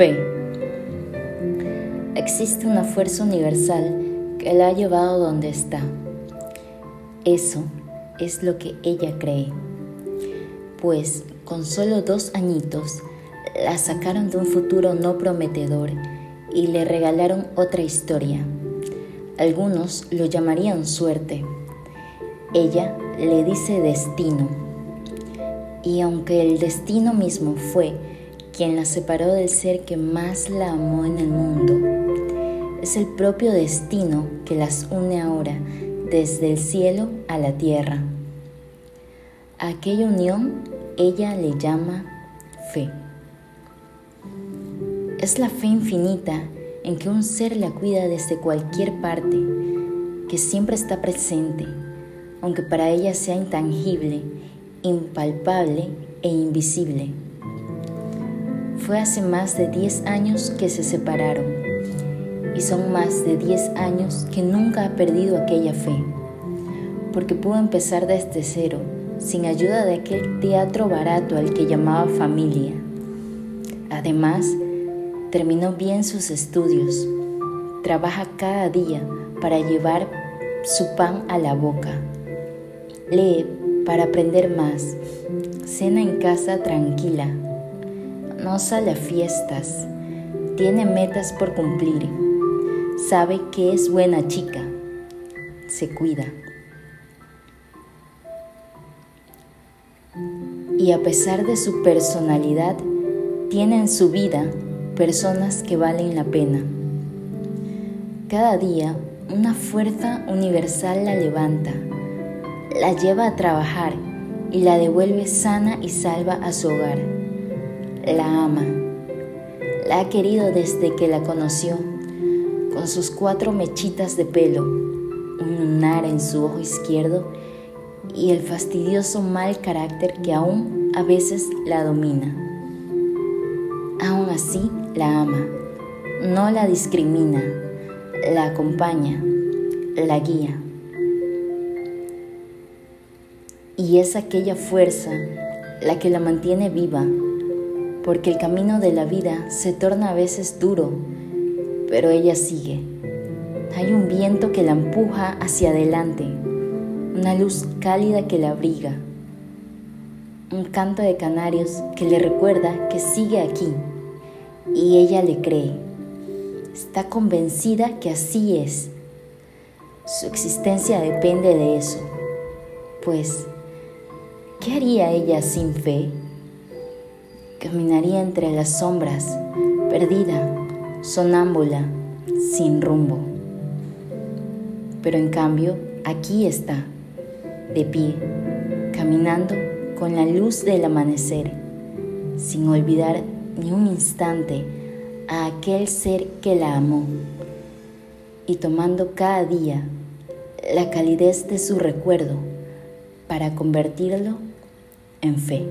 Fe. Existe una fuerza universal que la ha llevado donde está. Eso es lo que ella cree. Pues con solo dos añitos la sacaron de un futuro no prometedor y le regalaron otra historia. Algunos lo llamarían suerte. Ella le dice destino. Y aunque el destino mismo fue quien la separó del ser que más la amó en el mundo, es el propio destino que las une ahora desde el cielo a la tierra. A aquella unión ella le llama fe. Es la fe infinita en que un ser la cuida desde cualquier parte, que siempre está presente, aunque para ella sea intangible, impalpable e invisible. Fue hace más de 10 años que se separaron. Y son más de 10 años que nunca ha perdido aquella fe, porque pudo empezar desde cero, sin ayuda de aquel teatro barato al que llamaba familia. Además, terminó bien sus estudios, trabaja cada día para llevar su pan a la boca, lee para aprender más, cena en casa tranquila, no sale a fiestas, tiene metas por cumplir, sabe que es buena chica, se cuida. Y a pesar de su personalidad, tiene en su vida personas que valen la pena. Cada día una fuerza universal la levanta, la lleva a trabajar y la devuelve sana y salva a su hogar. La ama, la ha querido desde que la conoció, con sus cuatro mechitas de pelo, un lunar en su ojo izquierdo y el fastidioso mal carácter que aún a veces la domina. Aún así, la ama, no la discrimina, la acompaña, la guía. Y es aquella fuerza la que la mantiene viva, porque el camino de la vida se torna a veces duro, pero ella sigue. Hay un viento que la empuja hacia adelante, una luz cálida que la abriga, un canto de canarios que le recuerda que sigue aquí y ella le cree. Está convencida que así es. Su existencia depende de eso. Pues, ¿qué haría ella sin fe? Caminaría entre las sombras, perdida, sonámbula, sin rumbo. Pero en cambio, aquí está, de pie, caminando con la luz del amanecer, sin olvidar ni un instante a aquel ser que la amó y tomando cada día la calidez de su recuerdo para convertirlo en fe.